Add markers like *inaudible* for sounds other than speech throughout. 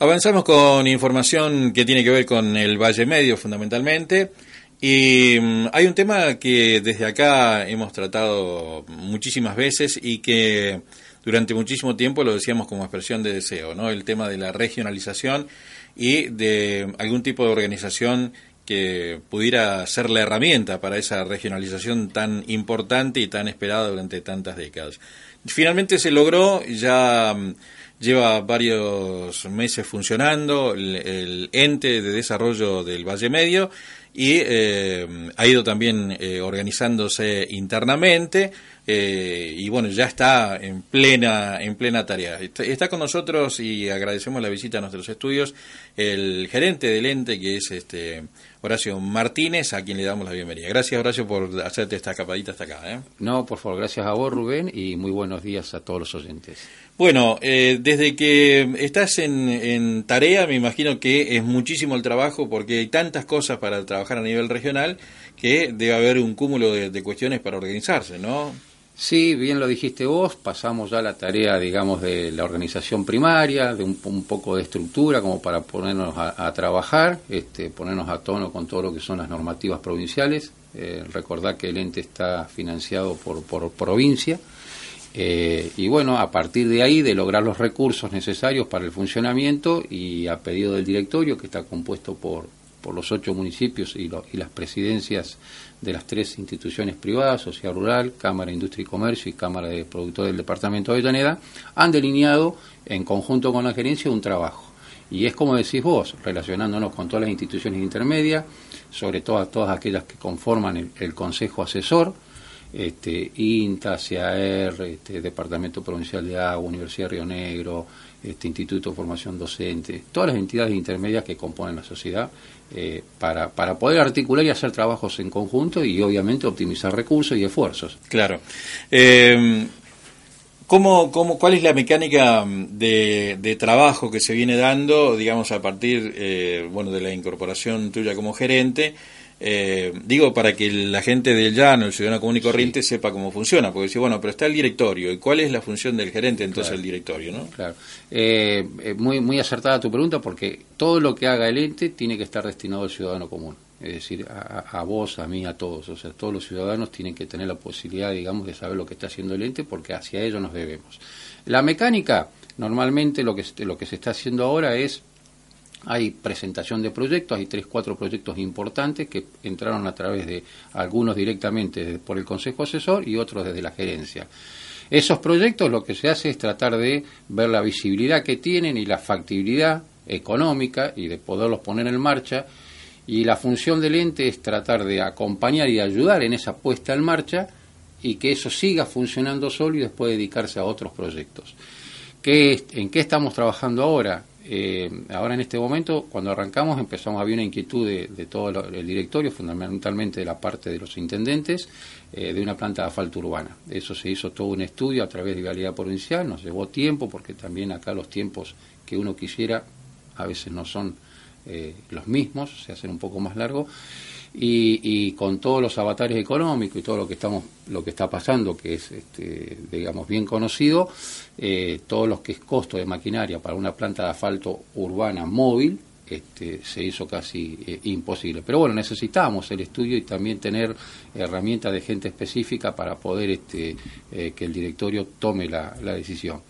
Avanzamos con información que tiene que ver con el Valle Medio fundamentalmente. Y mm, hay un tema que desde acá hemos tratado muchísimas veces y que durante muchísimo tiempo lo decíamos como expresión de deseo, ¿no? El tema de la regionalización y de algún tipo de organización que pudiera ser la herramienta para esa regionalización tan importante y tan esperada durante tantas décadas. Finalmente se logró, ya mm, lleva varios meses funcionando el, ente de desarrollo del Valle Medio y eh, ha ido también eh, organizándose internamente eh, y bueno ya está en plena en plena tarea. Está, con nosotros y agradecemos la visita a nuestros estudios el gerente del ente que es este Horacio Martínez a quien le damos la bienvenida. Gracias Horacio por hacerte esta escapadita hasta acá no por favor gracias a vos Rubén y muy buenos días a todos los oyentes bueno, eh, desde que estás en, tarea, me imagino que es muchísimo el trabajo porque hay tantas cosas para trabajar a nivel regional que debe haber un cúmulo de, cuestiones para organizarse, ¿no? Sí, bien lo dijiste vos, pasamos ya la tarea, digamos, de la organización primaria, de un, poco de estructura como para ponernos a, trabajar, este, ponernos a tono con todo lo que son las normativas provinciales. Eh, recordar que el ente está financiado por, por provincia eh, y bueno, a partir de ahí, de lograr los recursos necesarios para el funcionamiento y a pedido del directorio, que está compuesto por, por los ocho municipios y, y las presidencias de las tres instituciones privadas, Sociedad Rural, Cámara de Industria y Comercio y Cámara de Productores del Departamento de Avellaneda, han delineado en conjunto con la gerencia un trabajo. Y es como decís vos, relacionándonos con todas las instituciones intermedias, sobre todo todas aquellas que conforman el Consejo Asesor, este, INTA, CAR, este, Departamento Provincial de Agua, Universidad de Río Negro, este, Instituto de Formación Docente, todas las entidades intermedias que componen la sociedad, eh, para, para poder articular y hacer trabajos en conjunto y obviamente optimizar recursos y esfuerzos. Claro. Eh, ¿Cómo, cómo, ¿Cuál es la mecánica de, de, trabajo que se viene dando, digamos, a partir eh, bueno, de la incorporación tuya como gerente? Eh, digo para que la gente del llano, el ciudadano común y corriente, sepa cómo funciona, porque si bueno, pero está el directorio, ¿y cuál es la función del gerente entonces el directorio? ¿no? Claro, eh, eh, muy, muy acertada tu pregunta, porque todo lo que haga el ente tiene que estar destinado al ciudadano común, es decir, a, vos, a mí, a todos, o sea, todos los ciudadanos tienen que tener la posibilidad, digamos, de saber lo que está haciendo el ente, porque hacia ello nos debemos. La mecánica, normalmente lo que, lo que se está haciendo ahora es hay presentación de proyectos, hay tres, cuatro proyectos importantes que entraron a través de algunos directamente por el Consejo Asesor y otros desde la gerencia. Esos proyectos lo que se hace es tratar de ver la visibilidad que tienen y la factibilidad económica y de poderlos poner en marcha. Y la función del ente es tratar de acompañar y ayudar en esa puesta en marcha y que eso siga funcionando solo y después dedicarse a otros proyectos. ¿En qué estamos trabajando ahora? Eh, ahora en este momento, cuando arrancamos, empezamos a haber una inquietud de, todo el directorio, fundamentalmente de la parte de los intendentes, eh, de una planta de asfalto urbana. Eso se hizo todo un estudio a través de Vialidad Provincial, nos llevó tiempo, porque también acá los tiempos que uno quisiera a veces no son eh, los mismos, se hacen un poco más largos y, con todos los avatares económicos y todo lo que estamos lo que está pasando que es este, digamos bien conocido eh, todo lo que es costo de maquinaria para una planta de asfalto urbana móvil este, se hizo casi eh, imposible. Pero bueno, necesitamos el estudio y también tener herramientas de gente específica para poder este, eh, que el directorio tome la decisión.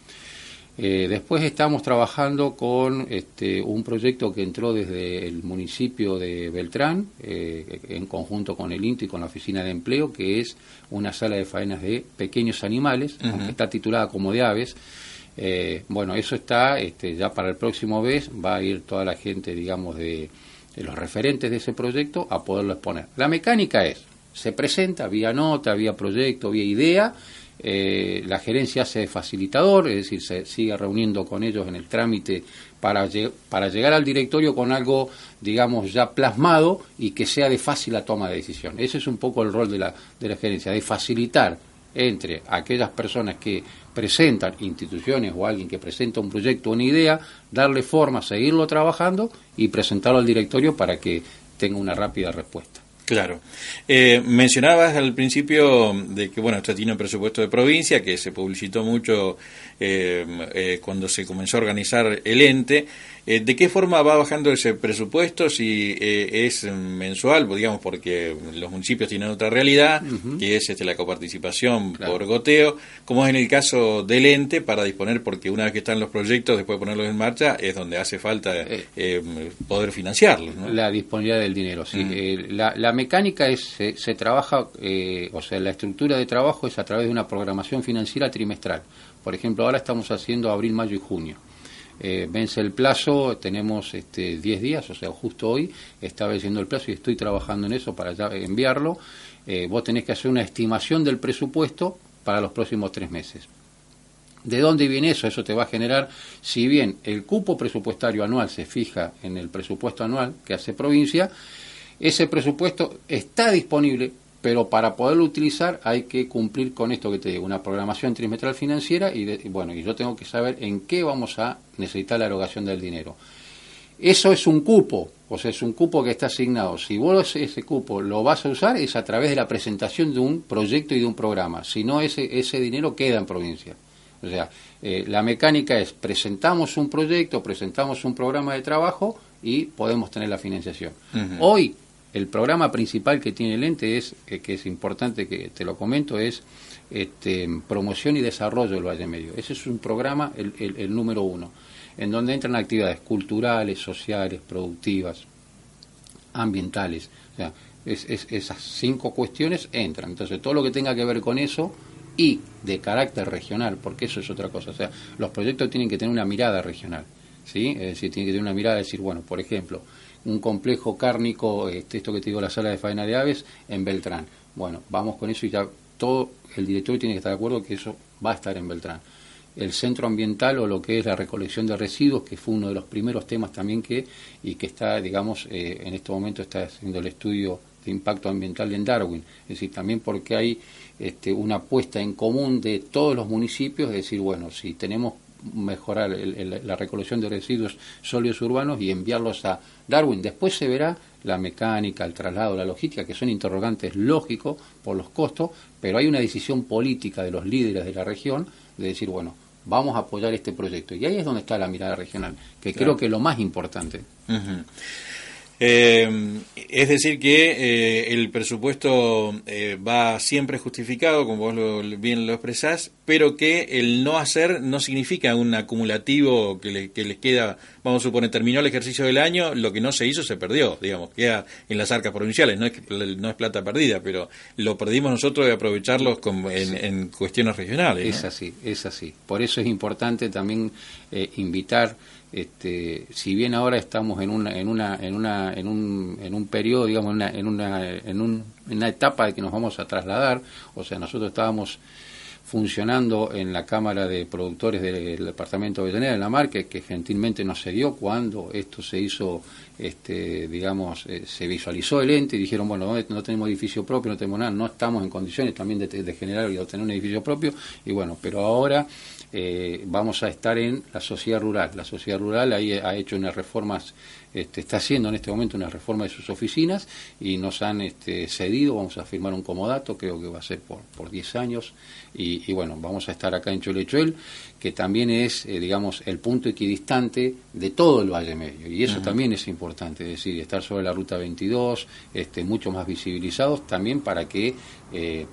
Eh, después estamos trabajando con este, un proyecto que entró desde el municipio de Beltrán, eh, en conjunto con el INTI y con la Oficina de Empleo, que es una sala de faenas de pequeños animales, aunque está titulada como de aves. Eh, bueno, eso está este, ya para el próximo mes, va a ir toda la gente, digamos, de, de los referentes de ese proyecto a poderlo exponer. La mecánica es, se presenta vía nota, vía proyecto, vía idea, eh, la gerencia hace facilitador, es decir, se sigue reuniendo con ellos en el trámite para, para llegar al directorio con algo, digamos, ya plasmado y que sea de fácil la toma de decisión. Ese es un poco el rol de la, de la gerencia, de facilitar entre aquellas personas que presentan instituciones o alguien que presenta un proyecto o una idea, darle forma, seguirlo trabajando y presentarlo al directorio para que tenga una rápida respuesta. Claro. Eh, mencionabas al principio de que, bueno, esto tiene un presupuesto de provincia que se publicitó mucho eh, eh, cuando se comenzó a organizar el ente Eh, ¿De qué forma va bajando ese presupuesto? Si eh, es mensual, pues, digamos, porque los municipios tienen otra realidad, que es este, la coparticipación por goteo, como es en el caso del ente, para disponer, porque una vez que están los proyectos, después de ponerlos en marcha, es donde hace falta eh, poder financiarlos. La disponibilidad del dinero, sí. La, mecánica es, se, se trabaja, o sea, la estructura de trabajo es a través de una programación financiera trimestral. Por ejemplo, ahora estamos haciendo abril, mayo y junio eh, vence el plazo, tenemos este, 10 días, o sea, justo hoy está venciendo el plazo y estoy trabajando en eso para ya enviarlo. Eh, vos tenés que hacer una estimación del presupuesto para los próximos tres meses. ¿De dónde viene eso? Eso te va a generar, si bien el cupo presupuestario anual se fija en el presupuesto anual que hace provincia, ese presupuesto está disponible pero para poderlo utilizar hay que cumplir con esto que te digo, una programación trimestral financiera y, bueno, y yo tengo que saber en qué vamos a necesitar la erogación del dinero. Eso es un cupo, o sea, es un cupo que está asignado. Si vos ese cupo lo vas a usar es a través de la presentación de un proyecto y de un programa. Si no, ese, ese dinero queda en provincia. O sea, eh, la mecánica es presentamos un proyecto, presentamos un programa de trabajo y podemos tener la financiación. Hoy el programa principal que tiene el ente es, eh, que es importante que te lo comento, es este, promoción y desarrollo del Valle Medio. Ese es un programa, el, número uno, en donde entran actividades culturales, sociales, productivas, ambientales. O sea, esas cinco cuestiones entran. Entonces, todo lo que tenga que ver con eso y de carácter regional, porque eso es otra cosa. O sea, los proyectos tienen que tener una mirada regional. ¿sí? Es decir, tienen que tener una mirada de decir, bueno, por ejemplo, un complejo cárnico, este, esto que te digo, la sala de faena de aves, en Beltrán. Bueno, vamos con eso y ya todo el director tiene que estar de acuerdo que eso va a estar en Beltrán. El centro ambiental o lo que es la recolección de residuos, que fue uno de los primeros temas también que, y que está, digamos, eh, en este momento está haciendo el estudio de impacto ambiental en Darwin. Es decir, también porque hay este, una apuesta en común de todos los municipios, es decir, bueno, si tenemos mejorar la recolección de residuos sólidos urbanos y enviarlos a Darwin. Después se verá la mecánica, el traslado, la logística, que son interrogantes lógicos por los costos, pero hay una decisión política de los líderes de la región de decir, bueno, vamos a apoyar este proyecto. Y ahí es donde está la mirada regional, que creo que es lo más importante. Eh, es decir, que eh, el presupuesto eh, va siempre justificado, como vos bien lo expresás, pero que el no hacer no significa un acumulativo que, le, que les queda, vamos a suponer, terminó el ejercicio del año, lo que no se hizo se perdió, digamos, queda en las arcas provinciales, no es, no es plata perdida, pero lo perdimos nosotros de aprovecharlos en, cuestiones regionales. Es así, es así. Por eso es importante también invitar este, si bien ahora estamos en una, en una, en una, en un, en un periodo, digamos, en una, en una, en, un, en una etapa de que nos vamos a trasladar, o sea, nosotros estábamos funcionando en la Cámara de Productores del Departamento de Avellaneda, en la marca, que gentilmente nos cedió cuando esto se hizo, este, digamos, eh, se visualizó el ente y dijeron, bueno, no, tenemos edificio propio, no tenemos nada, no estamos en condiciones también de, generar y obtener un edificio propio, y bueno, pero ahora eh, vamos a estar en la sociedad rural. La sociedad rural ahí ha hecho unas reformas, este, está haciendo en este momento una reforma de sus oficinas y nos han este, cedido, vamos a firmar un comodato, creo que va a ser por, por 10 años, y, bueno, vamos a estar acá en Cholechuel, que también es, eh, digamos, el punto equidistante de todo el Valle Medio, y eso también es importante, es decir, estar sobre la ruta 22, este, mucho más visibilizados, también para que... Eh,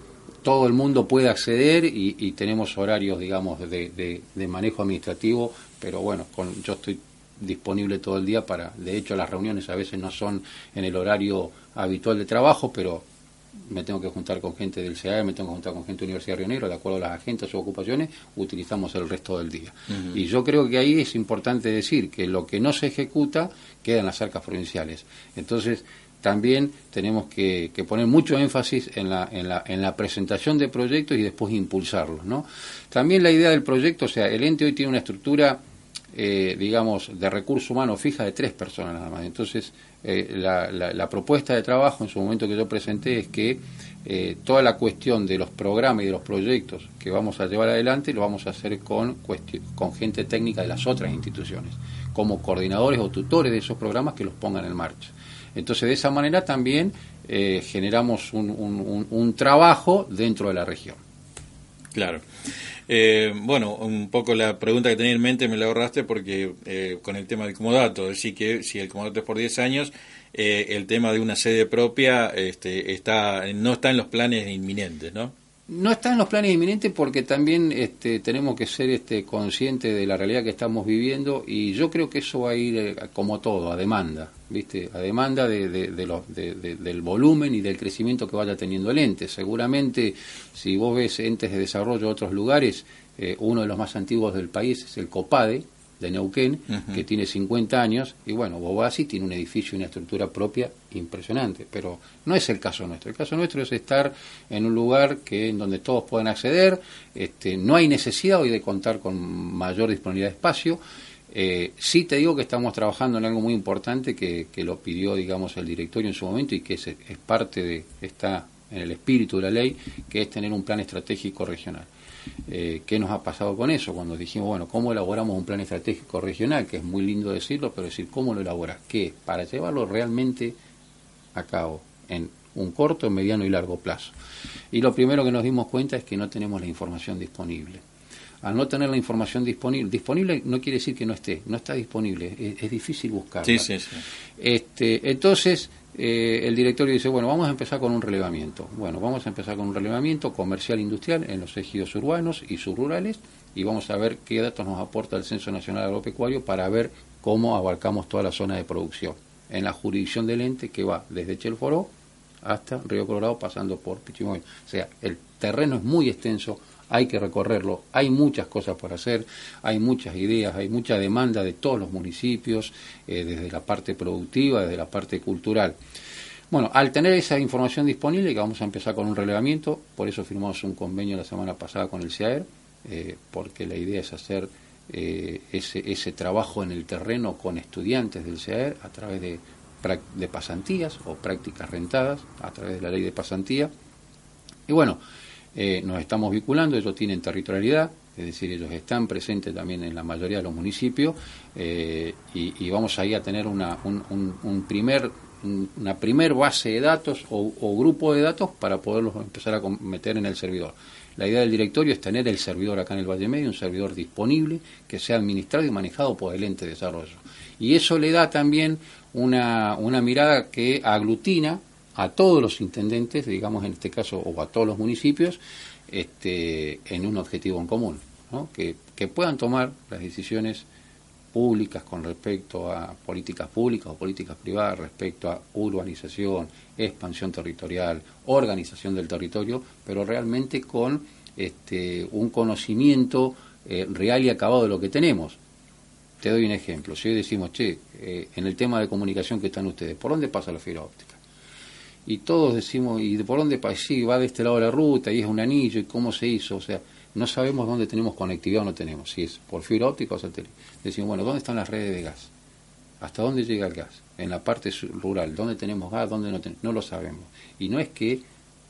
todo el mundo puede acceder y, tenemos horarios, digamos, de, manejo administrativo, pero bueno, con, yo estoy disponible todo el día para, de hecho las reuniones a veces no son en el horario habitual de trabajo, pero me tengo que juntar con gente del CEA, me tengo que juntar con gente de Universidad de Río Negro, de acuerdo a las agendas o ocupaciones, utilizamos el resto del día. Y yo creo que ahí es importante decir que lo que no se ejecuta queda en las arcas provinciales. Entonces, también tenemos que, poner mucho énfasis en la, en, la, en la, presentación de proyectos y después impulsarlos. ¿no? También la idea del proyecto, o sea, el ente hoy tiene una estructura, eh, digamos, de recurso humano fija de tres personas nada más. Entonces, eh, la, la, propuesta de trabajo en su momento que yo presenté es que eh, toda la cuestión de los programas y de los proyectos que vamos a llevar adelante lo vamos a hacer con, con gente técnica de las otras instituciones, como coordinadores o tutores de esos programas que los pongan en marcha. Entonces, de esa manera también eh, generamos un, trabajo dentro de la región. Claro. Eh, bueno, un poco la pregunta que tenía en mente me la ahorraste porque eh, con el tema del comodato, decir que si el comodato es por 10 años, eh, el tema de una sede propia este, está no está en los planes inminentes, ¿no? No está en los planes inminentes porque también este, tenemos que ser este, conscientes de la realidad que estamos viviendo y yo creo que eso va a ir eh, como todo, a demanda, ¿viste? A demanda de, del volumen y del crecimiento que vaya teniendo el ente. Seguramente, si vos ves entes de desarrollo de otros lugares, eh, uno de los más antiguos del país es el COPADE, de Neuquén, que tiene 50 años, y bueno, Bobasi tiene un edificio y una estructura propia impresionante, pero no es el caso nuestro. El caso nuestro es estar en un lugar que en donde todos pueden acceder, este, no hay necesidad hoy de contar con mayor disponibilidad de espacio. Eh, sí te digo que estamos trabajando en algo muy importante que, que lo pidió, digamos, el directorio en su momento y que es, es parte de, está en el espíritu de la ley, que es tener un plan estratégico regional. Eh, ¿Qué nos ha pasado con eso? Cuando dijimos, bueno, ¿cómo elaboramos un plan estratégico regional? Que es muy lindo decirlo, pero decir, ¿cómo lo elaboras? ¿Qué? Para llevarlo realmente a cabo en un corto, mediano y largo plazo. Y lo primero que nos dimos cuenta es que no tenemos la información disponible. Al no tener la información disponible, disponible no quiere decir que no esté, no está disponible, es, difícil buscarla. Sí, sí, sí. Este, entonces, eh, el directorio dice, bueno, vamos a empezar con un relevamiento. Bueno, vamos a empezar con un relevamiento comercial industrial en los ejidos urbanos y subrurales y vamos a ver qué datos nos aporta el Censo Nacional Agropecuario para ver cómo abarcamos toda la zona de producción en la jurisdicción del ente que va desde Chelforó hasta Río Colorado pasando por Pichimoy. O sea, el terreno es muy extenso, hay que recorrerlo, hay muchas cosas por hacer, hay muchas ideas, hay mucha demanda de todos los municipios, eh, desde la parte productiva, desde la parte cultural. Bueno, al tener esa información disponible, que vamos a empezar con un relevamiento, por eso firmamos un convenio la semana pasada con el CIAER, eh, porque la idea es hacer eh, ese, ese trabajo en el terreno con estudiantes del CIAER a través de, de pasantías o prácticas rentadas, a través de la ley de pasantía. Y bueno, eh, nos estamos vinculando, ellos tienen territorialidad, es decir, ellos están presentes también en la mayoría de los municipios eh, y, vamos ahí a tener una, un, primer, una primer base de datos o, grupo de datos para poderlos empezar a meter en el servidor. La idea del directorio es tener el servidor acá en el Valle Medio, un servidor disponible que sea administrado y manejado por el ente de desarrollo. Y eso le da también una, una mirada que aglutina a todos los intendentes, digamos en este caso, o a todos los municipios, este, en un objetivo en común, que puedan tomar las decisiones públicas con respecto a políticas públicas o políticas privadas respecto a urbanización, expansión territorial, organización del territorio, pero realmente con este, un conocimiento eh, real y acabado de lo que tenemos. Te doy un ejemplo. Si hoy decimos, che, eh, en el tema de comunicación que están ustedes, ¿por dónde pasa la fibra óptica? Y todos decimos, ¿y por dónde? Sí, va de este lado de la ruta y es un anillo, ¿y cómo se hizo? O sea, no sabemos dónde tenemos conectividad o no tenemos, si es por fibra óptica o satélite. Decimos, bueno, ¿dónde están las redes de gas? ¿Hasta dónde llega el gas? En la parte rural, ¿dónde tenemos gas? ¿Dónde no tenemos? No lo sabemos. Y no es que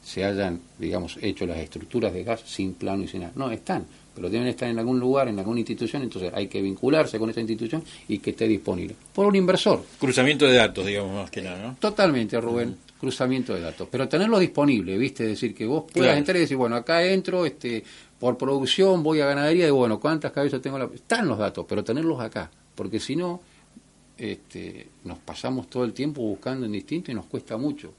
se hayan, digamos, hecho las estructuras de gas sin plano y sin nada. No, están, pero deben estar en algún lugar, en alguna institución, entonces hay que vincularse con esa institución y que esté disponible. Por un inversor. Cruzamiento de datos, digamos, más que nada, ¿no? Totalmente, Rubén cruzamiento de datos, pero tenerlo disponible, ¿viste? Es decir, que vos puedas entrar y decir, bueno, acá entro, este, por producción voy a ganadería y bueno, ¿cuántas cabezas tengo? La... Están los datos, pero tenerlos acá, porque si no, este, nos pasamos todo el tiempo buscando en distinto y nos cuesta mucho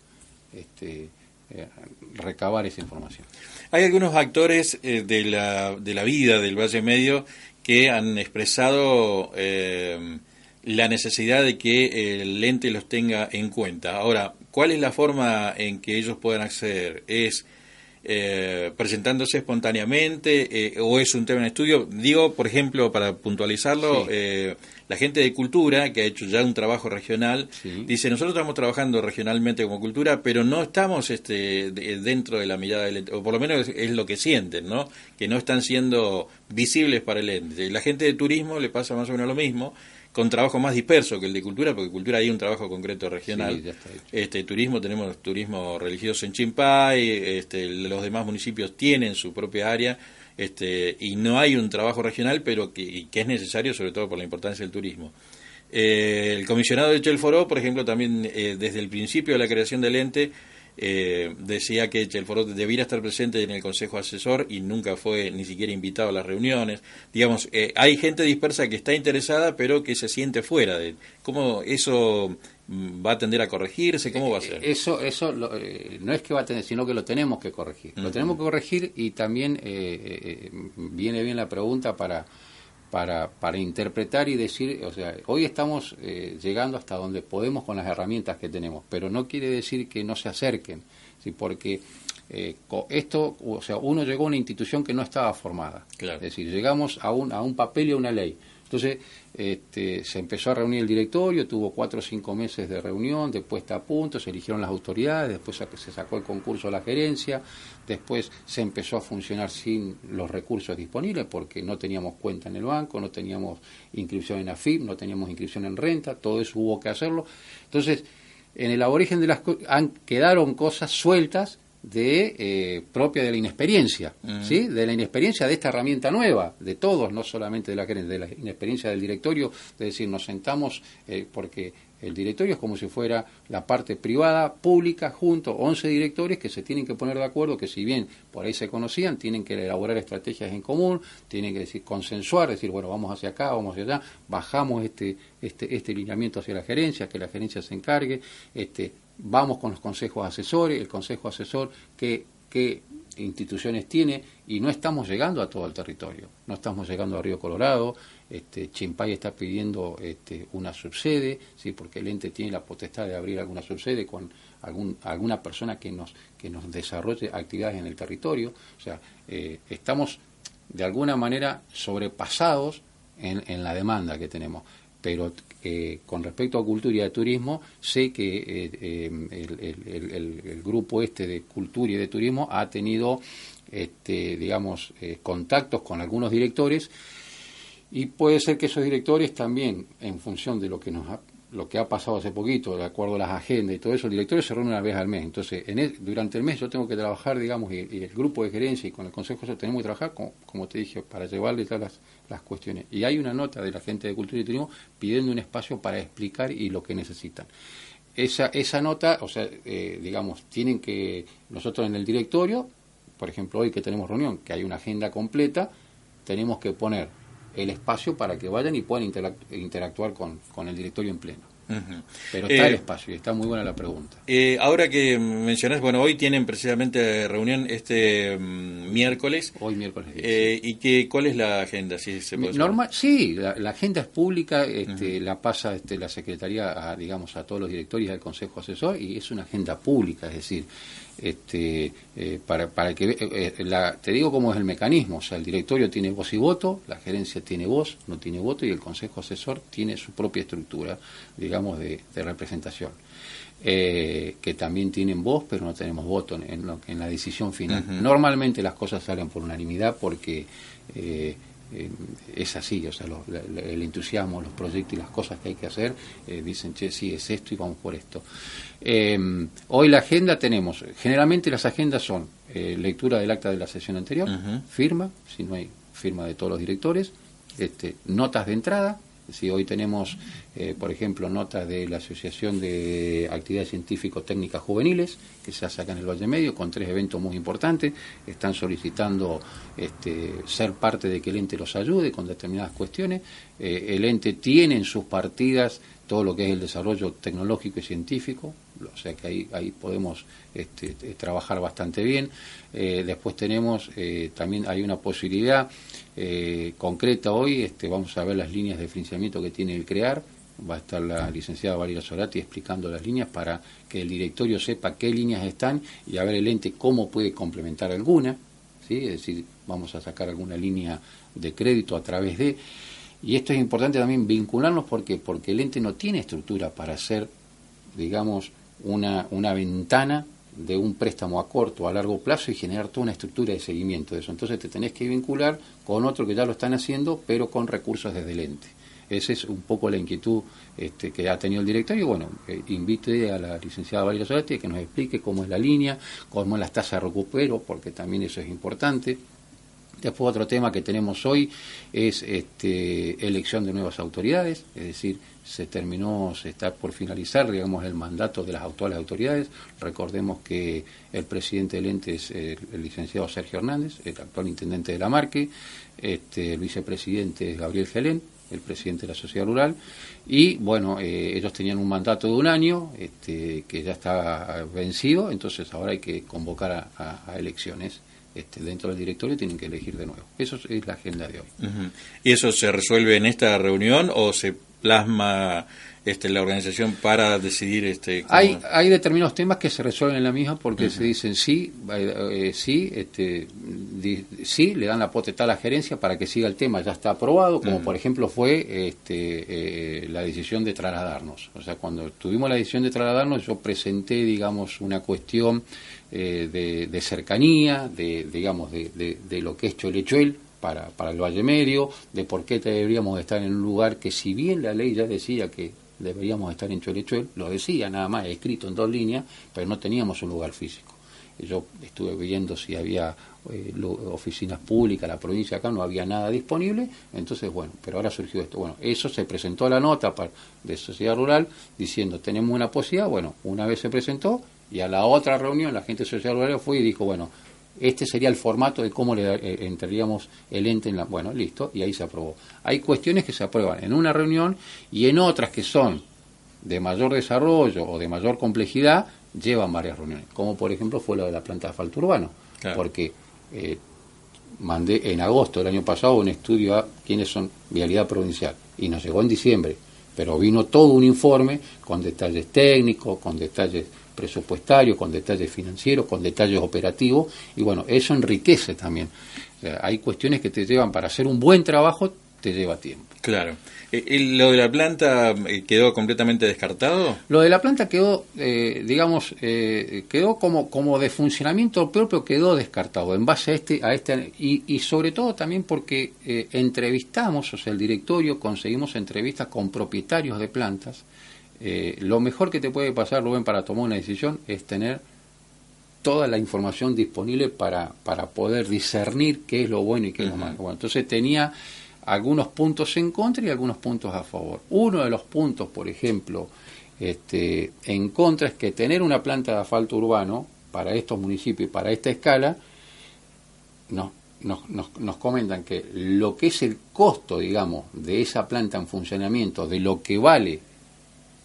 este, eh, recabar esa información. Hay algunos actores eh, de, la, de la vida del Valle Medio que han expresado eh, la necesidad de que el ente los tenga en cuenta. Ahora, ¿cuál es la forma en que ellos puedan acceder? ¿Es eh, presentándose espontáneamente eh, o es un tema en estudio? Digo, por ejemplo, para puntualizarlo, eh, la gente de cultura, que ha hecho ya un trabajo regional, dice, nosotros estamos trabajando regionalmente como cultura, pero no estamos este, dentro de la mirada del ente, o por lo menos es, lo que sienten, ¿no? Que no están siendo visibles para el ente. La gente de turismo le pasa más o menos lo mismo con trabajo más disperso que el de cultura, porque cultura hay un trabajo concreto regional. este turismo tenemos turismo religioso en Chimpay, este, los demás municipios tienen su propia área, este, y no hay un trabajo regional, pero que, es necesario, sobre todo por la importancia del turismo. Eh, el comisionado de Chelforó, por ejemplo, también eh, desde el principio de la creación del ente eh, decía que Chelforote debiera estar presente en el Consejo Asesor y nunca fue ni siquiera invitado a las reuniones. Digamos, eh, hay gente dispersa que está interesada, pero que se siente fuera de. ¿Cómo eso va a tender a corregirse? ¿Cómo va a ser? Eso, eso no es que va a tener, sino que lo tenemos que corregir. Lo tenemos que corregir y también viene bien la pregunta para para, para interpretar y decir, o sea, hoy estamos eh, llegando hasta donde podemos con las herramientas que tenemos, pero no quiere decir que no se acerquen, ¿sí? porque eh, esto, o sea, uno llegó a una institución que no estaba formada, es decir, llegamos a un, a un papel y a una ley. Entonces, este, se empezó a reunir el directorio, tuvo cuatro o cinco meses de reunión, de puesta a punto, se eligieron las autoridades, después se sacó el concurso a la gerencia, después se empezó a funcionar sin los recursos disponibles porque no teníamos cuenta en el banco, no teníamos inscripción en AFIP, no teníamos inscripción en renta, todo eso hubo que hacerlo. Entonces, en el aborigen de las han, quedaron cosas sueltas de eh, propia de la inexperiencia, ¿sí? De la inexperiencia de esta herramienta nueva, de todos, no solamente de la de la inexperiencia del directorio, de decir, nos sentamos eh, porque el directorio es como si fuera la parte privada, pública, junto, 11 directores que se tienen que poner de acuerdo, que si bien por ahí se conocían, tienen que elaborar estrategias en común, tienen que decir, consensuar, decir, bueno, vamos hacia acá, vamos hacia allá, bajamos este, este, este lineamiento hacia la gerencia, que la gerencia se encargue, este, vamos con los consejos asesores, el consejo asesor qué, qué instituciones tiene y no estamos llegando a todo el territorio, no estamos llegando a Río Colorado, este, Chimpay está pidiendo este, una subsede, ¿sí? porque el ente tiene la potestad de abrir alguna subsede con algún, alguna persona que nos, que nos desarrolle actividades en el territorio, o sea, eh, estamos de alguna manera sobrepasados en, en la demanda que tenemos pero eh, con respecto a cultura y a turismo, sé que eh, eh, el, grupo este de cultura y de turismo ha tenido, este, digamos, contactos con algunos directores y puede ser que esos directores también, en función de lo que nos ha lo que ha pasado hace poquito, de acuerdo a las agendas y todo eso, el directorio se reúne una vez al mes. Entonces, en durante el mes yo tengo que trabajar, digamos, y, el grupo de gerencia y con el consejo tenemos que trabajar, como, te dije, para llevarle todas las, las, cuestiones. Y hay una nota de la gente de Cultura y Turismo pidiendo un espacio para explicar y lo que necesitan. Esa, esa nota, o sea, eh, digamos, tienen que, nosotros en el directorio, por ejemplo, hoy que tenemos reunión, que hay una agenda completa, tenemos que poner el espacio para que vayan y puedan interactuar con, con el directorio en pleno. Pero está el eh, espacio y está muy buena la pregunta. Eh, ahora que mencionas, bueno, hoy tienen precisamente reunión este mm, miércoles. Hoy miércoles. Eh, ¿Y que, cuál es la agenda? Si se Normal, sí, la, agenda es pública, este, la pasa este, la Secretaría a, digamos, a todos los directorios del Consejo Asesor y es una agenda pública, es decir, este, eh, para, para que eh, eh, la, te digo cómo es el mecanismo, o sea, el directorio tiene voz y voto, la gerencia tiene voz, no tiene voto y el consejo asesor tiene su propia estructura, digamos, de, representación. que también tienen voz, pero no tenemos voto en, en la decisión final. Normalmente las cosas salen por unanimidad porque eh, es así, o sea, el entusiasmo, los proyectos y las cosas que hay que hacer, eh, dicen, che, sí, es esto y vamos por esto. Eh, hoy la agenda tenemos, generalmente las agendas son lectura del acta de la sesión anterior, firma, si no hay firma de todos los directores, este, notas de entrada, si hoy tenemos, eh, por ejemplo, notas de la Asociación de Actividades Científico-Técnicas Juveniles, que se acá en el Valle Medio, con tres eventos muy importantes, están solicitando este, ser parte de que el ente los ayude con determinadas cuestiones. Eh, el ente tiene en sus partidas todo lo que es el desarrollo tecnológico y científico, o sea que ahí, ahí podemos este, trabajar bastante bien. Eh, después tenemos, también hay una posibilidad eh, concreta hoy, este, vamos a ver las líneas de financiamiento que tiene el CREAR, va a estar la licenciada Valeria Solati explicando las líneas para que el directorio sepa qué líneas están y a ver el ente cómo puede complementar alguna, ¿sí? es decir, vamos a sacar alguna línea de crédito a través de... Y esto es importante también vincularnos porque, porque el ente no tiene estructura para hacer, digamos, una, una ventana de un préstamo a corto o a largo plazo y generar toda una estructura de seguimiento de eso. Entonces te tenés que vincular con otro que ya lo están haciendo, pero con recursos desde el ente. Esa es un poco la inquietud este, que ha tenido el directorio. Bueno, eh, invite a la licenciada Valeria Solati que nos explique cómo es la línea, cómo es las tasas de recupero, porque también eso es importante. Después otro tema que tenemos hoy es este, elección de nuevas autoridades, es decir, se terminó, se está por finalizar, digamos, el mandato de las actuales autoridades. Recordemos que el presidente del ente es el, licenciado Sergio Hernández, el actual intendente de la Marque, este, el vicepresidente es Gabriel Gelén, el presidente de la sociedad rural, y bueno, eh, ellos tenían un mandato de un año este, que ya está vencido, entonces ahora hay que convocar a elecciones este, dentro del directorio tienen que elegir de nuevo. Eso es la agenda de hoy. ¿Y eso se resuelve en esta reunión o se plasma este, la organización para decidir este hay hay determinados temas que se resuelven en la misma porque se dicen sí eh, sí este sí le dan la potestad a la gerencia para que siga el tema. Ya está aprobado como por ejemplo fue este eh, la decisión de trasladarnos. O sea cuando tuvimos la decisión de trasladarnos yo presenté digamos una cuestión eh, de, cercanía, de, digamos, de, de, lo que es Cholechuel para, para el Valle Medio, de por qué deberíamos estar en un lugar que si bien la ley ya decía que deberíamos estar en Cholechuel, lo decía nada más, escrito en dos líneas, pero no teníamos un lugar físico. Yo estuve viendo si había eh, oficinas públicas, la provincia acá no había nada disponible, entonces bueno, pero ahora surgió esto. Bueno, eso se presentó la nota de Sociedad Rural diciendo tenemos una posibilidad, bueno, una vez se presentó y a la otra reunión la gente social fue y dijo, bueno, este sería el formato de cómo le eh, entraríamos el ente en la... Bueno, listo, y ahí se aprobó. Hay cuestiones que se aprueban en una reunión y en otras que son de mayor desarrollo o de mayor complejidad, llevan varias reuniones, como por ejemplo fue lo de la planta de asfalto urbano, porque eh, mandé en agosto del año pasado un estudio a quiénes son vialidad provincial y nos llegó en diciembre, pero vino todo un informe con detalles técnicos, con detalles presupuestario, con detalles financieros, con detalles operativos, y bueno, eso enriquece también. hay cuestiones que te llevan para hacer un buen trabajo, te lleva tiempo. Claro. Eh, ¿Lo de la planta eh, quedó completamente descartado? Lo de la planta quedó, eh, digamos, quedó como, como de funcionamiento propio, quedó descartado en base a este, a este y, y sobre todo también porque entrevistamos, o sea, el directorio conseguimos entrevistas con propietarios de plantas eh, lo mejor que te puede pasar, Rubén, para tomar una decisión es tener toda la información disponible para, para poder discernir qué es lo bueno y qué es lo malo. Bueno, entonces tenía algunos puntos en contra y algunos puntos a favor. Uno de los puntos, por ejemplo, este, en contra es que tener una planta de asfalto urbano para estos municipios y para esta escala, no, nos, nos, nos, comentan que lo que es el costo, digamos, de esa planta en funcionamiento, de lo que vale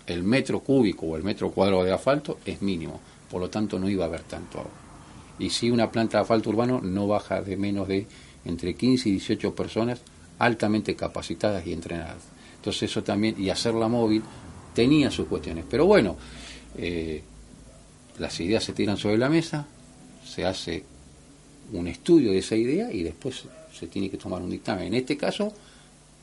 el metro cúbico o el metro cuadrado de asfalto es mínimo, por lo tanto no iba a haber tanto agua. Y si una planta de asfalto urbano no baja de menos de entre 15 y 18 personas altamente capacitadas y entrenadas. Entonces eso también, y hacerla móvil, tenía sus cuestiones. Pero bueno, eh, las ideas se tiran sobre la mesa, se hace un estudio de esa idea y después se tiene que tomar un dictamen. En este caso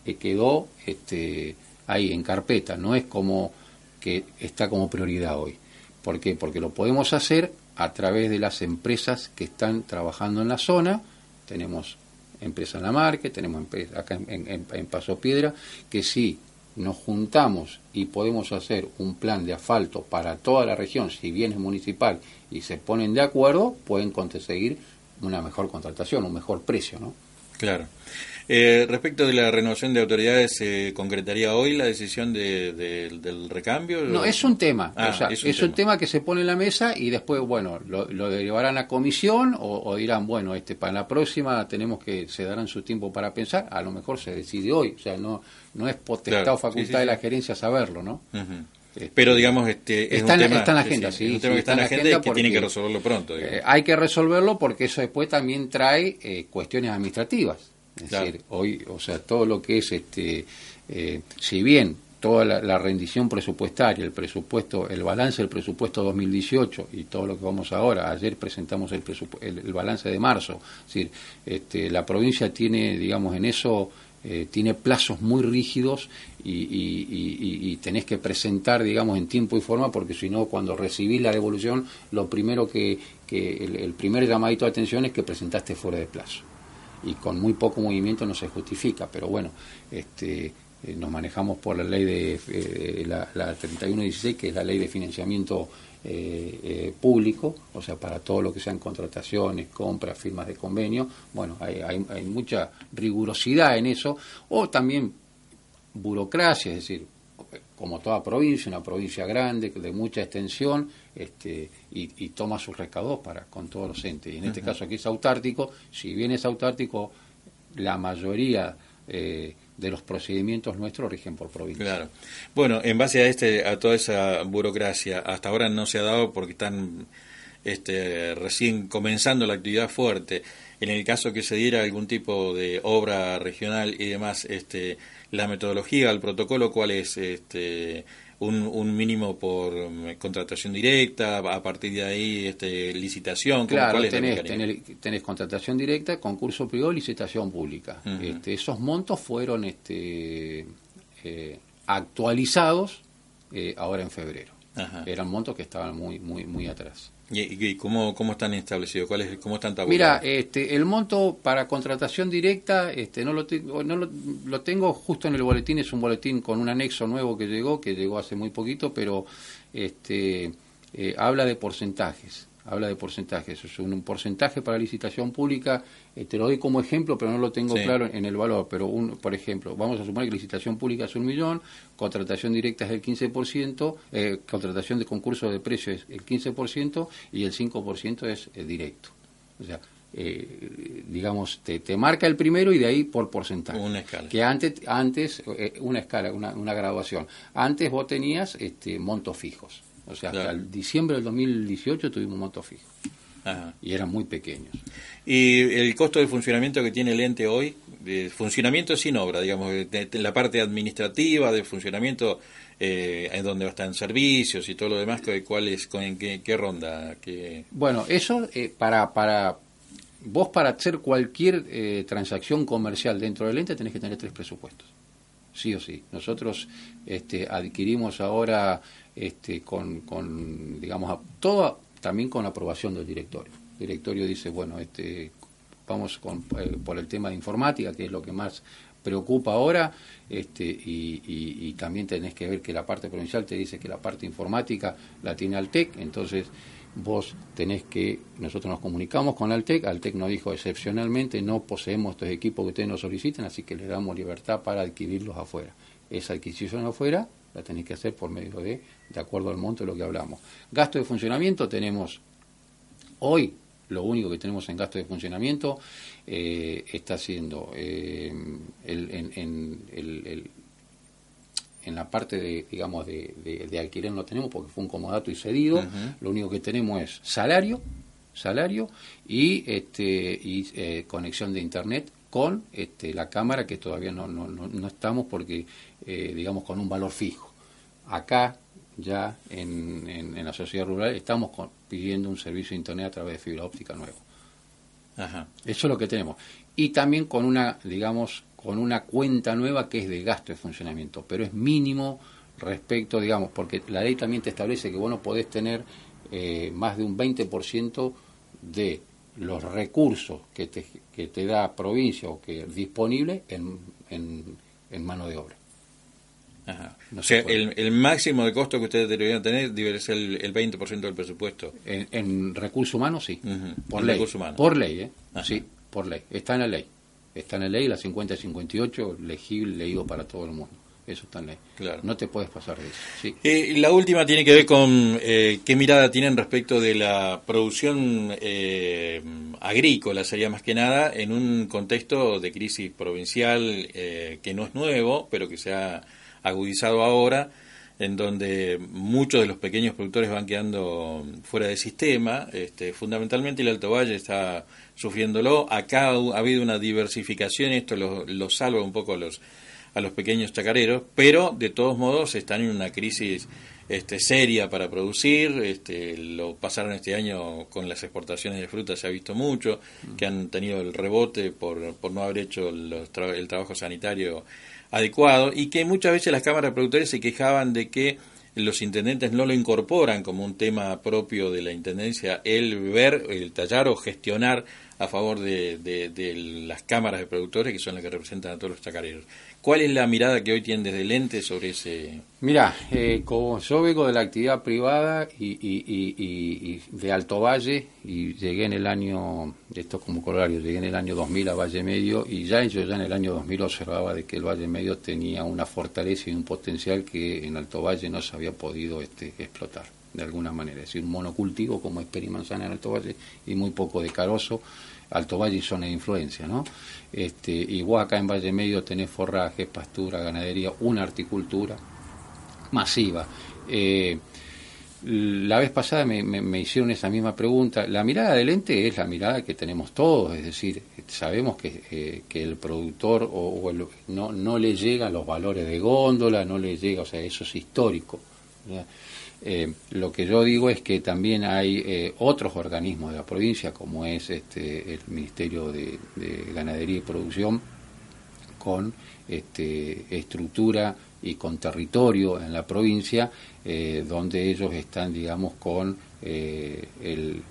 eh, quedó este, ahí en carpeta, no es como que está como prioridad hoy. ¿Por qué? Porque lo podemos hacer a través de las empresas que están trabajando en la zona. Tenemos empresa en la marca, tenemos empresa acá en, Paso Piedra, que si nos juntamos y podemos hacer un plan de asfalto para toda la región, si bien es municipal, y se ponen de acuerdo, pueden conseguir una mejor contratación, un mejor precio, ¿no? Claro. Eh, respecto de la renovación de autoridades, ¿se concretaría hoy la decisión de, del recambio? No, es un tema. Ah, es, un, tema. que se pone en la mesa y después, bueno, lo, derivarán a comisión o, dirán, bueno, este para la próxima tenemos que, se darán su tiempo para pensar, a lo mejor se decide hoy. O sea, no, no es potestad o facultad de la gerencia saberlo, ¿no? Este, Pero digamos, este, está, en la agenda, sí. un tema que está en la agenda y que tiene que resolverlo pronto. Eh, hay que resolverlo porque eso después también trae eh, cuestiones administrativas. Es decir, hoy, o sea, todo lo que es, este, eh, si bien toda la, rendición presupuestaria, el presupuesto, el balance del presupuesto 2018 y todo lo que vamos ahora, ayer presentamos el, el, balance de marzo, es decir, este, la provincia tiene, digamos, en eso eh, tiene plazos muy rígidos y, tenés que presentar, digamos, en tiempo y forma, porque si no, cuando recibís la devolución, lo primero que, que el, el primer llamadito de atención es que presentaste fuera de plazo y con muy poco movimiento no se justifica, pero bueno, este, eh, nos manejamos por la ley de eh, la, la 3116, que es la ley de financiamiento eh, público, o sea, para todo lo que sean contrataciones, compras, firmas de convenio. Bueno, hay, hay, mucha rigurosidad en eso, o también burocracia, es decir, como toda provincia, una provincia grande, de mucha extensión, este, y, toma sus recaudos para con todos los entes. Y en este caso aquí es autártico, si bien es autártico, la mayoría eh, de los procedimientos nuestros rigen por provincia. Claro. Bueno, en base a este, a toda esa burocracia, hasta ahora no se ha dado porque están este, recién comenzando la actividad fuerte. En el caso que se diera algún tipo de obra regional y demás, este, la metodología, el protocolo, ¿cuál es? Este, un, un mínimo por mm, contratación directa, a partir de ahí este, licitación. Claro, tenés, tenés, contratación directa, concurso privado, licitación pública. este, esos montos fueron este, eh, actualizados eh, ahora en febrero. Eran montos que estaban muy, muy, muy atrás. ¿Y, cómo, cómo, están establecidos? ¿Cuál es, ¿Cómo están tabulados? Mira, este, el monto para contratación directa este, no, lo, no lo, tengo justo en el boletín, es un boletín con un anexo nuevo que llegó, que llegó hace muy poquito, pero este, eh, habla de porcentajes habla de porcentajes. Es un, porcentaje para licitación pública, eh, te lo doy como ejemplo, pero no lo tengo claro en el valor. Pero, un, por ejemplo, vamos a suponer que licitación pública es un millón, contratación directa es el 15%, eh, contratación de concurso de precio es el 15% y el 5% es eh, directo. O sea, digamos, te, te, marca el primero y de ahí por porcentaje. Una escala. Que antes, antes una escala, una, una graduación. Antes vos tenías este, montos fijos. O sea, hasta el diciembre del 2018 tuvimos un monto fijo. Y eran muy pequeños. ¿Y el costo de funcionamiento que tiene el ente hoy? De funcionamiento sin obra, digamos, de, la parte administrativa, de funcionamiento eh, en donde están servicios y todo lo demás, ¿cuál es, con, en qué, ronda? Qué... Bueno, eso eh, para, para vos para hacer cualquier eh, transacción comercial dentro del ente tenés que tener tres presupuestos sí o sí. Nosotros este, adquirimos ahora este, digamos, todo también con aprobación del directorio. El directorio dice, bueno, este, vamos con, eh, por el tema de informática, que es lo que más preocupa ahora, este, y, y, también tenés que ver que la parte provincial te dice que la parte informática la tiene Altec, entonces vos tenés que, nosotros nos comunicamos con Altec, Altec nos dijo excepcionalmente no poseemos estos equipos que ustedes nos solicitan, así que les damos libertad para adquirirlos afuera. Esa adquisición afuera la tenéis que hacer por medio de, de acuerdo al monto de lo que hablamos. Gasto de funcionamiento tenemos hoy, lo único que tenemos en gasto de funcionamiento eh, está siendo eh, el, el en la parte de, digamos, de, de, alquiler no tenemos porque fue un comodato y cedido. Lo único que tenemos es salario, salario y, este, y eh, conexión de internet con este, la cámara que todavía no, no, no, estamos porque, eh, digamos, con un valor fijo. Acá, ya en, en, la sociedad rural, estamos pidiendo un servicio de internet a través de fibra óptica nuevo. Eso es lo que tenemos. Y también con una, digamos, con una cuenta nueva que es de gasto de funcionamiento, pero es mínimo respecto, digamos, porque la ley también te establece que vos no podés tener eh, más de un 20% de los recursos que te, que te da provincia o que disponible en, en, mano de obra. o sea, el, máximo de costo que ustedes deberían tener debe ser el, 20% del presupuesto. En, recursos humanos, sí. Por ley. Por ley, ¿eh? Sí, por ley. Está en la ley está en la ley, la 50 y 58, legible, leído para todo el mundo. Eso está en ley. Claro. No te puedes pasar de eso. Sí. Eh, la última tiene que ver con eh, qué mirada tienen respecto de la producción eh, agrícola, sería más que nada, en un contexto de crisis provincial que no es nuevo, pero que se ha agudizado ahora en donde muchos de los pequeños productores van quedando fuera de sistema, este, fundamentalmente el Alto Valle está sufriéndolo, acá ha habido una diversificación, esto lo, salva un poco a los, a los pequeños chacareros, pero de todos modos están en una crisis este, seria para producir, este, lo pasaron este año con las exportaciones de frutas, se ha visto mucho, que han tenido el rebote por, por no haber hecho el trabajo sanitario adecuado y que muchas veces las cámaras de productores se quejaban de que los intendentes no lo incorporan como un tema propio de la intendencia, el ver, el tallar o gestionar a favor de, de, las cámaras de productores que son las que representan a todos los chacareros. ¿Cuál es la mirada que hoy tienen desde el ente sobre ese...? Mira, eh, como yo vengo de la actividad privada y, de Alto Valle y llegué en el año, esto como colorario, llegué en el año 2000 a Valle Medio y ya yo ya en el año 2000 observaba de que el Valle Medio tenía una fortaleza y un potencial que en Alto Valle no se había podido este, explotar de alguna manera, es decir, un monocultivo como es Perimanzana en Alto Valle y muy poco de carozo Alto Valle y zona de influencia, ¿no? Este, igual acá en Valle Medio tenés forraje, pastura, ganadería, una articultura masiva. Eh, la vez pasada me, hicieron esa misma pregunta. La mirada del ente es la mirada que tenemos todos, es decir, sabemos que, eh, el productor o, no, no le llegan los valores de góndola, no le llega, o sea, eso es histórico. Eh, lo que yo digo es que también hay eh, otros organismos de la provincia, como es este, el Ministerio de, Ganadería y Producción, con este, estructura y con territorio en la provincia, eh, donde ellos están, digamos, con el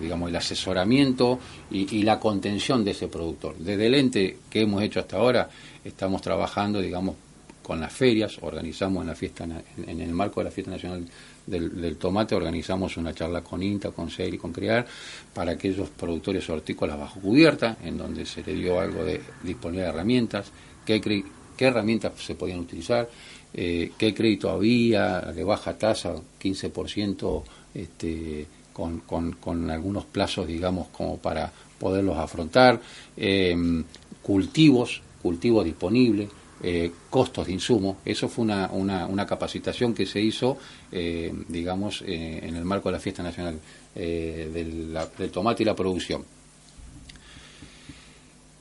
digamos el asesoramiento y, la contención de ese productor. Desde el ente que hemos hecho hasta ahora, estamos trabajando, digamos, con las ferias, organizamos en la fiesta en, el marco de la fiesta nacional del, tomate, organizamos una charla con INTA, con SER y con CREAR para aquellos productores hortícolas bajo cubierta, en donde se le dio algo de disponibilidad de herramientas, qué, herramientas se podían utilizar, eh, qué crédito había de baja tasa, 15%, este, con, con, algunos plazos, digamos, como para poderlos afrontar, eh, cultivos, cultivos disponibles, eh, costos de insumo. Eso fue una, una, capacitación que se hizo, eh, digamos, eh, en el marco de la Fiesta Nacional del, Tomate y la Producción.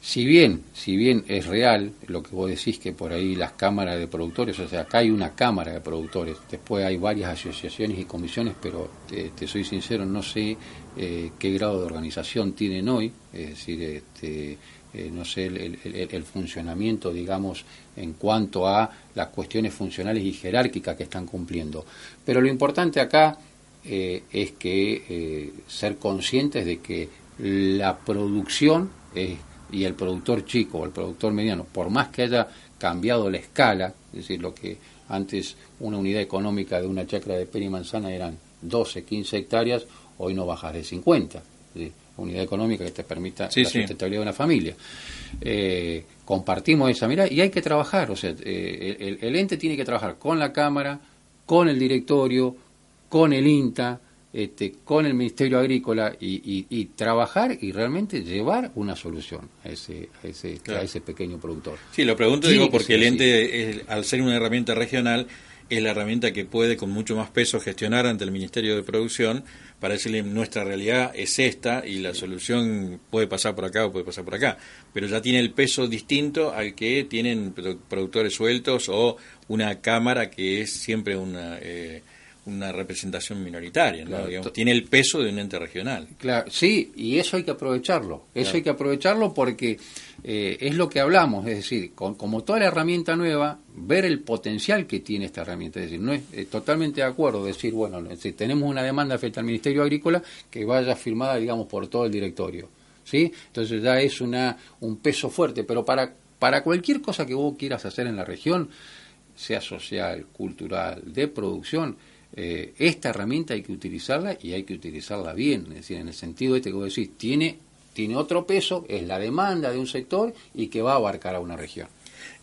Si bien, si bien es real lo que vos decís que por ahí las cámaras de productores, o sea, acá hay una cámara de productores, después hay varias asociaciones y comisiones, pero te, soy sincero, no sé qué grado de organización tienen hoy, es decir, este, eh, no sé, el, funcionamiento, digamos, en cuanto a las cuestiones funcionales y jerárquicas que están cumpliendo. Pero lo importante acá eh, es que eh, ser conscientes de que la producción y el productor chico o el productor mediano, por más que haya cambiado la escala, es decir, lo que antes una unidad económica de una chacra de peri manzana eran 12, 15 hectáreas, hoy no bajas de 50 unidad económica que te permita la sustentabilidad de una familia. Eh, compartimos esa mirada y hay que trabajar, o sea, eh, el, ente tiene que trabajar con la Cámara, con el directorio, con el INTA, este, con el Ministerio Agrícola y, trabajar y realmente llevar una solución a ese, a ese, a ese pequeño productor. Sí, lo pregunto digo porque el ente, al ser una herramienta regional, es la herramienta que puede con mucho más peso gestionar ante el Ministerio de Producción para decirle nuestra realidad es esta y la solución puede pasar por acá o puede pasar por acá, pero ya tiene el peso distinto al que tienen productores sueltos o una cámara que es siempre una... Eh, una representación minoritaria, tiene el peso de un ente regional. Claro, sí, y eso hay que aprovecharlo, eso hay que aprovecharlo porque eh, es lo que hablamos, es decir, como toda la herramienta nueva, ver el potencial que tiene esta herramienta, es decir, no es eh, totalmente de acuerdo decir, bueno, si tenemos una demanda frente al Ministerio Agrícola que vaya firmada, digamos, por todo el directorio, ¿sí? Entonces ya es una un peso fuerte, pero para para cualquier cosa que vos quieras hacer en la región, sea social, cultural, de producción, eh, esta herramienta hay que utilizarla y hay que utilizarla bien, es decir, en el sentido este que vos decís, tiene, tiene otro peso, es la demanda de un sector y que va a abarcar a una región.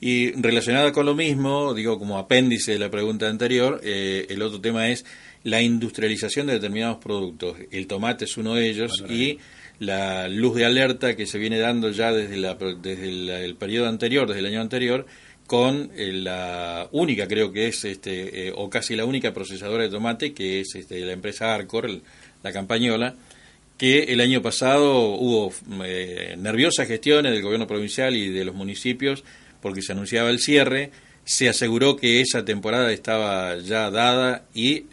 Y relacionada con lo mismo, digo como apéndice de la pregunta anterior, eh, el otro tema es la industrialización de determinados productos. El tomate es uno de ellos y la luz de alerta que se viene dando ya desde, la, desde el periodo anterior, desde el año anterior, con eh, la única, creo que es, este, eh, o casi la única procesadora de tomate, que es este, la empresa Arcor, la campañola, que el año pasado hubo eh, nerviosas gestiones del gobierno provincial y de los municipios porque se anunciaba el cierre, se aseguró que esa temporada estaba ya dada y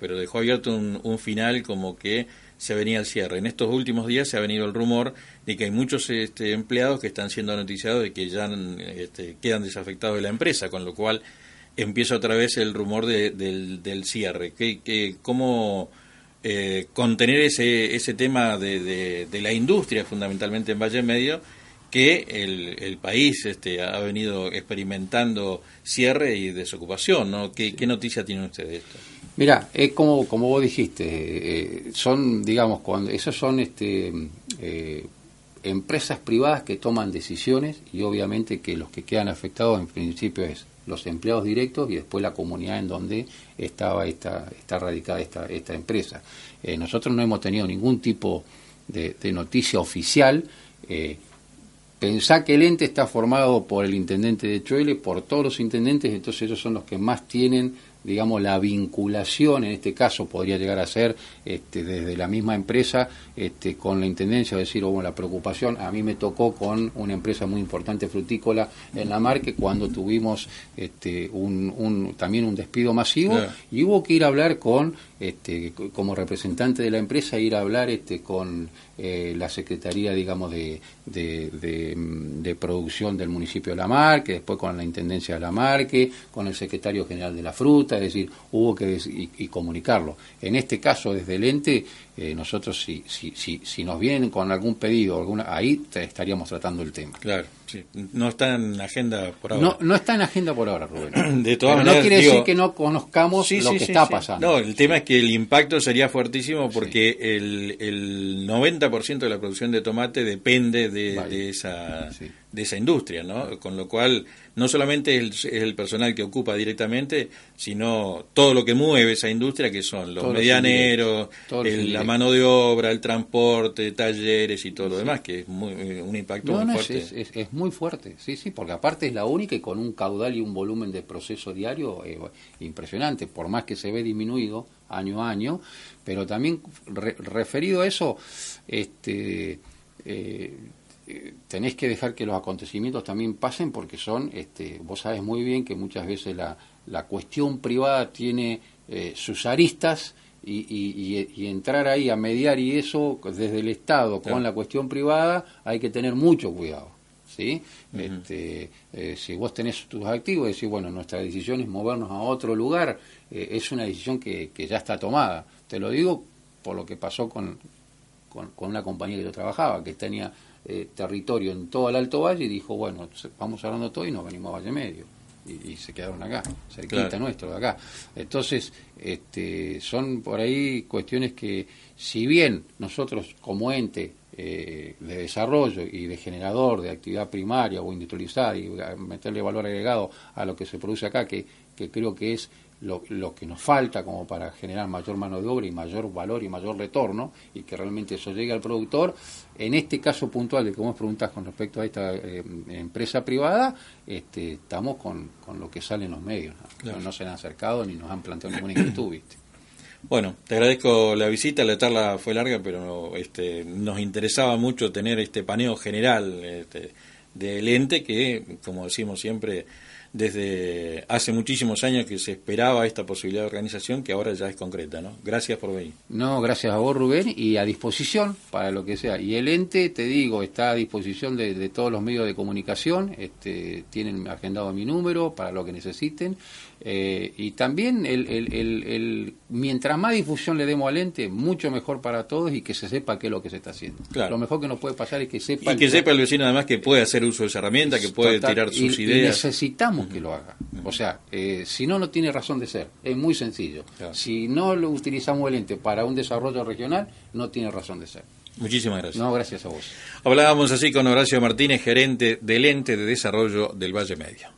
pero dejó abierto un final como que se venía el cierre. En estos últimos días se ha venido el rumor de que hay muchos este, empleados que están siendo noticiados de que ya este, quedan desafectados de la empresa, con lo cual empieza otra vez el rumor del, del, cierre. ¿Qué, cómo eh, contener ese, ese tema de, de, la industria, fundamentalmente en Valle Medio, que el, el país este, ha venido experimentando cierre y desocupación, ¿no? ¿Qué, ¿qué noticia tienen ustedes de esto? Mira, es como, como vos dijiste, eh, son, digamos, cuando esos son este, eh, empresas privadas que toman decisiones y obviamente que los que quedan afectados en principio es los empleados directos y después la comunidad en donde estaba esta, está radicada esta, esta empresa. Eh, nosotros no hemos tenido ningún tipo de, noticia oficial. Pensá que el ente está formado por el intendente de Chuele, por todos los intendentes, entonces ellos son los que más tienen digamos, la vinculación, en este caso podría llegar a ser este, desde la misma empresa este, con la intendencia, decir, o la preocupación, a mí me tocó con una empresa muy importante frutícola en la marca cuando tuvimos este, un, también un despido masivo y hubo que ir a hablar con, este, como representante de la empresa, ir a hablar este, con eh, la Secretaría, digamos, de, de, producción del municipio de La Marque, después con la Intendencia de La Marque, con el Secretario General de la Fruta, es decir, hubo que y, comunicarlo. En este caso, desde el ente, eh, nosotros si, si, si, si, nos vienen con algún pedido, alguna, ahí estaríamos tratando el tema. Claro, sí. no está en agenda por ahora. No, no está en agenda por ahora, Rubén. *clears throat* De todas no quiere decir que no conozcamos lo que está pasando. No, el tema es que el impacto sería fuertísimo porque el, el 90% de la producción de tomate depende de, de esa de esa industria, ¿no? Con lo cual, no solamente es el, personal que ocupa directamente, sino todo lo que mueve esa industria, que son los medianeros, la mano de obra, el transporte, talleres y todo lo demás, que es muy, un impacto muy fuerte. Es, muy fuerte, sí, sí, porque aparte es la única y con un caudal y un volumen de proceso diario eh, impresionante, por más que se ve disminuido año a año, pero también referido a eso, este... Eh, eh, tenéis que dejar que los acontecimientos también pasen porque son, este, vos sabes muy bien que muchas veces la, la cuestión privada tiene eh, sus aristas y, y, entrar ahí a mediar y eso desde el Estado con la cuestión privada hay que tener mucho cuidado. ¿sí? este, eh, si vos tenés tus activos, decir, bueno, nuestra decisión es movernos a otro lugar, es una decisión que, que ya está tomada. Te lo digo por lo que pasó con, con, con una compañía que yo trabajaba, que tenía eh, territorio en todo el Alto Valle y dijo, bueno, vamos hablando todo y nos venimos a Valle Medio. Y, se quedaron acá, cerquita nuestro de acá. Entonces, este, son por ahí cuestiones que, si bien nosotros como ente de desarrollo y de generador de actividad primaria o industrializada y meterle valor agregado a lo que se produce acá, que, que creo que es lo, lo, que nos falta como para generar mayor mano de obra y mayor valor y mayor retorno y que realmente eso llegue al productor. En este caso puntual de vos preguntas con respecto a esta eh, empresa privada, este, estamos con, con, lo que sale en los medios. ¿no? se han acercado ni nos han planteado ninguna inquietud, ¿viste? *clears throat* Bueno, te agradezco la visita, la charla fue larga, pero este, nos interesaba mucho tener este paneo general este, del ente que, como decimos siempre, desde hace muchísimos años que se esperaba esta posibilidad de organización que ahora ya es concreta, ¿no? Gracias por venir. No, gracias a vos, Rubén, y a disposición para lo que sea. Y el ente, te digo, está a disposición de, todos los medios de comunicación, este, tienen agendado mi número para lo que necesiten. Eh, y también, el, el, el, mientras más difusión le demos al ente, mucho mejor para todos y que se sepa qué es lo que se está haciendo. Lo mejor que nos puede pasar es que sepa. Y que sepa el vecino además que puede hacer uso de esa herramienta, que puede tirar sus ideas. necesitamos que lo haga. O sea, eh, si no, no tiene razón de ser. Es muy sencillo. Si no lo utilizamos el ente para un desarrollo regional, no tiene razón de ser. Muchísimas gracias. No, gracias a vos. Hablábamos así con Horacio Martínez, gerente del ente de desarrollo del Valle Medio.